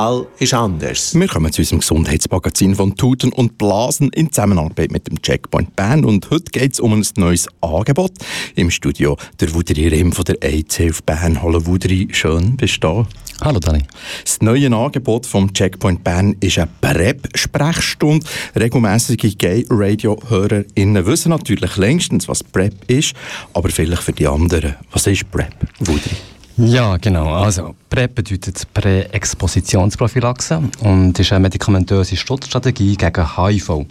Fall ist anders. Wir kommen zu unserem Gesundheitsmagazin von Tuten und Blasen in Zusammenarbeit mit dem Checkpoint Bern. Und heute geht es um ein neues Angebot. Im Studio der Wuderi Rim von der auf Bern. Hallo Wuderi, schön bist du da. Hallo Dani. Das neue Angebot vom Checkpoint Bern ist eine PrEP-Sprechstunde. Regelmäßige Gay-Radio-HörerInnen wissen natürlich längstens, was PrEP ist, aber vielleicht für die anderen. Was ist PrEP, Wuderi? Ja, genau. Also, PrEP bedeutet Präexpositionsprophylaxe und ist eine medikamentöse Schutzstrategie gegen HIV.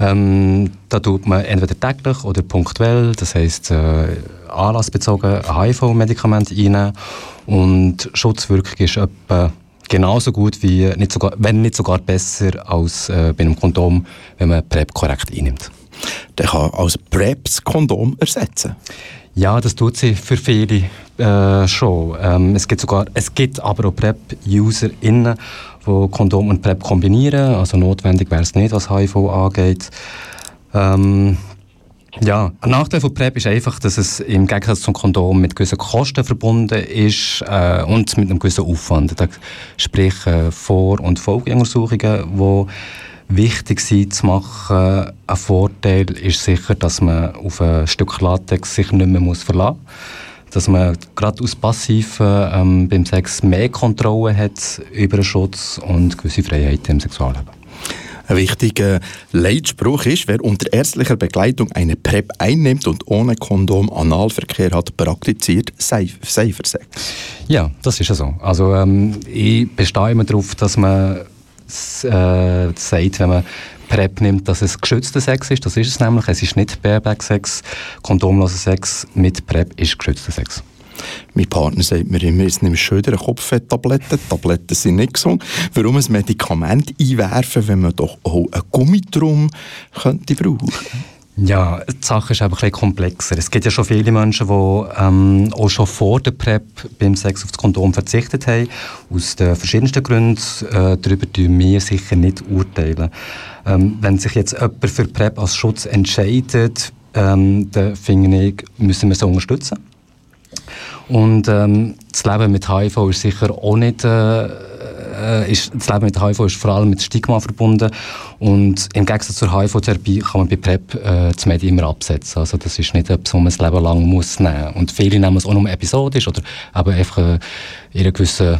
Ähm, da tut man entweder täglich oder punktuell, das heisst äh, anlassbezogen HIV-Medikamente rein und Schutzwirkung ist etwa genauso gut wie, nicht sogar, wenn nicht sogar besser als äh, bei einem Kondom, wenn man PrEP korrekt einnimmt. Der kann als PrEP das Kondom ersetzen? Ja, das tut sie für viele äh, schon. Ähm, es, gibt sogar, es gibt aber auch PrEP-UserInnen, die Kondom und PrEP kombinieren. Also notwendig wäre es nicht, was HIV angeht. Ähm, ja, ein Nachteil von PrEP ist einfach, dass es im Gegensatz zum Kondom mit gewissen Kosten verbunden ist äh, und mit einem gewissen Aufwand. Sprich äh, Vor- und Folgeuntersuchungen, die wichtig sein zu machen. Ein Vorteil ist sicher, dass man auf ein Stück Latex sich nicht mehr muss verlassen muss. Dass man gerade aus Passiven ähm, beim Sex mehr Kontrolle hat über den Schutz und gewisse Freiheiten im Sexualleben. Ein wichtiger Leitspruch ist, wer unter ärztlicher Begleitung eine PrEP einnimmt und ohne Kondom Analverkehr hat, praktiziert Safer Sex. Ja, das ist ja so. Also ähm, ich bestehe immer darauf, dass man äh, sagt, wenn man PrEP nimmt, dass es geschützter Sex ist. Das ist es nämlich. Es ist nicht Bareback-Sex. Kondomloser Sex mit PrEP ist geschützter Sex. Mein Partner sagt mir immer, jetzt nimmst du schon eine Kopffetttabletten. Tabletten sind nicht gesund. Warum ein Medikament einwerfen, wenn man doch auch einen Gummitrum könnte brauchen? Ja, die Sache ist einfach ein komplexer. Es gibt ja schon viele Menschen, die ähm, auch schon vor der PrEP beim Sex auf das Kondom verzichtet haben. Aus den verschiedensten Gründen. Äh, darüber tun wir sicher nicht urteilen. Ähm, wenn sich jetzt jemand für PrEP als Schutz entscheidet, ähm, dann finde ich, müssen wir sie unterstützen. Und ähm, das Leben mit HIV ist sicher auch nicht äh, äh, ist, das Leben mit HIV ist vor allem mit Stigma verbunden und im Gegensatz zur HIV-Therapie kann man bei PrEP äh, das Medium immer absetzen. Also das ist nicht etwas, was man das Leben lang muss nehmen. Und viele nehmen es auch nur episodisch oder eben einfach äh, in einem gewissen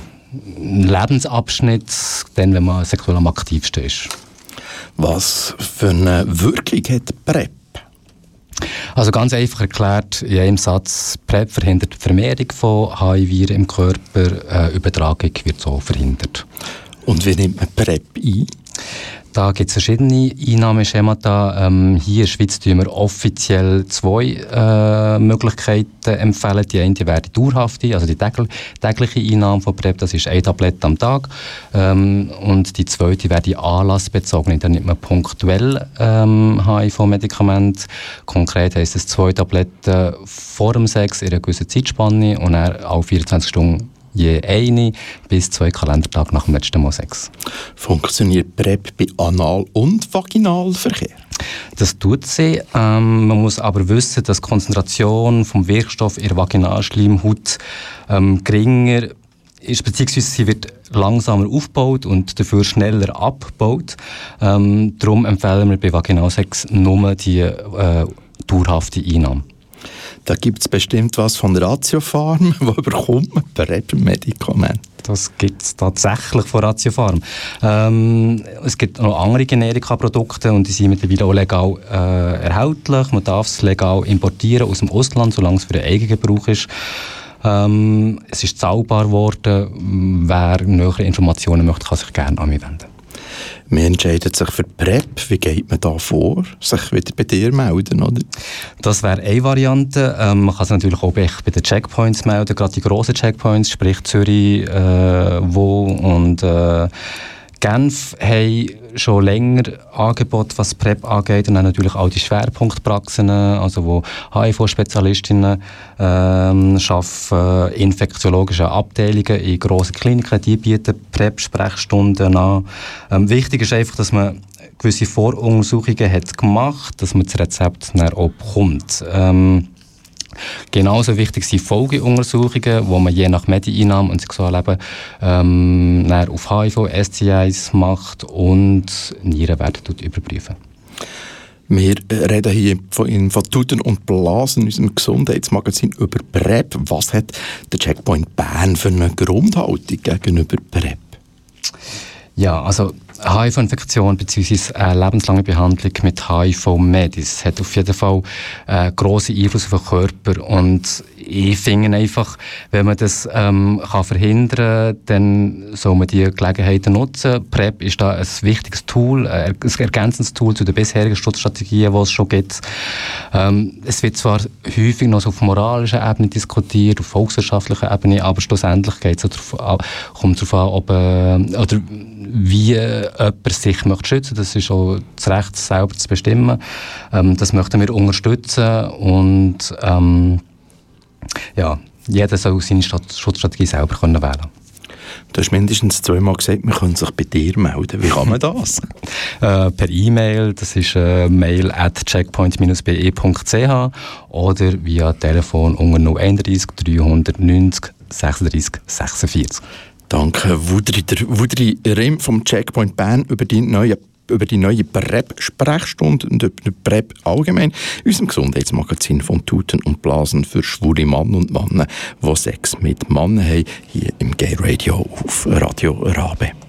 Lebensabschnitt, dann, wenn man sexuell am aktivsten ist. Was für eine Wirkung hat PrEP? Also ganz einfach erklärt, in einem Satz, PrEP verhindert die Vermehrung von HIV im Körper, äh, Übertragung wird so verhindert. Und wie nimmt man PrEP ein? Da gibt es verschiedene Einnahmeschemata. Ähm, hier in der Schweiz tun wir offiziell zwei äh, Möglichkeiten empfehlen. Die eine wäre die dauerhafte, also die tägliche Einnahme von PrEP, das ist eine Tablette am Tag. Ähm, und die zweite wäre die anlassbezogene, da nimmt man punktuell ähm, HIV-Medikamente. Konkret heisst es zwei Tabletten vor dem Sex in einer gewissen Zeitspanne und dann alle 24 Stunden je eine bis zwei Kalendertage nach dem letzten Mal Sex. Funktioniert PrEP bei Anal- und Vaginalverkehr? Das tut sie. Ähm, man muss aber wissen, dass die Konzentration vom Wirkstoff in der Vaginalschleimhaut ähm, geringer ist, beziehungsweise sie wird langsamer aufgebaut und dafür schneller abgebaut. Ähm, darum empfehlen wir bei Vaginalsex nur die äh, dauerhafte Einnahme. Da gibt es bestimmt was von Ratiofarm. Wo bekommt man PrEP-Medikamente? Das gibt es tatsächlich von Ratiofarm. Ähm, es gibt noch andere Generika-Produkte und die sind mittlerweile auch legal äh, erhältlich. Man darf es legal importieren aus dem Ausland, solange es für den eigenen Gebrauch ist. Ähm, es ist zahlbar geworden. Wer nähere Informationen möchte, kann sich gerne an mich wenden. Man entscheidet sich für PrEP. Wie geht man da vor? Sich wieder bei dir melden, oder? Das wäre eine Variante. Ähm, man kann sich natürlich auch bei, den Checkpoints melden, gerade die grossen Checkpoints, sprich Zürich, äh, wo und äh, Genf haben schon länger Angebote, was PrEP angeht und dann natürlich auch die Schwerpunktpraxen, also wo HIV-Spezialistinnen ähm, arbeiten, infektiologische Abteilungen in grossen Kliniken, die bieten PrEP-Sprechstunden an. Ähm, wichtig ist einfach, dass man gewisse Voruntersuchungen hat gemacht, dass man das Rezept dann auch bekommt. Ähm, Genauso wichtig sind Folgeuntersuchungen, wo man je nach Medieneinnahme und Sexualleben ähm, auf HIV, STIs macht und Nierenwerte überprüfen. Wir reden hier von, von Tuten und Blasen in unserem Gesundheitsmagazin über PrEP. Was hat der Checkpoint Bern für eine Grundhaltung gegenüber PrEP? Ja, also HIV-Infektion bzw. Äh, lebenslange Behandlung mit HIV-Medis hat auf jeden Fall äh, grossen Einfluss auf den Körper und ich finde einfach, wenn man das ähm, kann verhindern kann, dann soll man die Gelegenheiten nutzen. PrEP ist da ein wichtiges Tool, äh, ein ergänzendes Tool zu den bisherigen Schutzstrategien, die es schon gibt. Ähm, es wird zwar häufig noch auf moralischer Ebene diskutiert, auf volkswirtschaftlicher Ebene, aber schlussendlich geht es darauf, kommt darauf an, ob, äh, oder wie jemand sich möchte schützen Das ist auch das Recht, selber zu bestimmen. Ähm, das möchten wir unterstützen und ähm, ja, jeder soll seine Schutzstrategie selber können wählen Du hast mindestens zweimal gesagt, man könnte sich bei dir melden. Wie kann man das? äh, per E-Mail, das ist äh, mail at checkpoint-be.ch oder via Telefon unter 031 390 36 46. Danke, Wudri, Rim vom Checkpoint Bern über die neue über die neue PrEP-Sprechstunde und über PrEP allgemein, unserem Gesundheitsmagazin von Tuten und Blasen für schwule Mann und Männer, die Sex mit Männern haben, hier im Gay Radio auf Radio Rabe.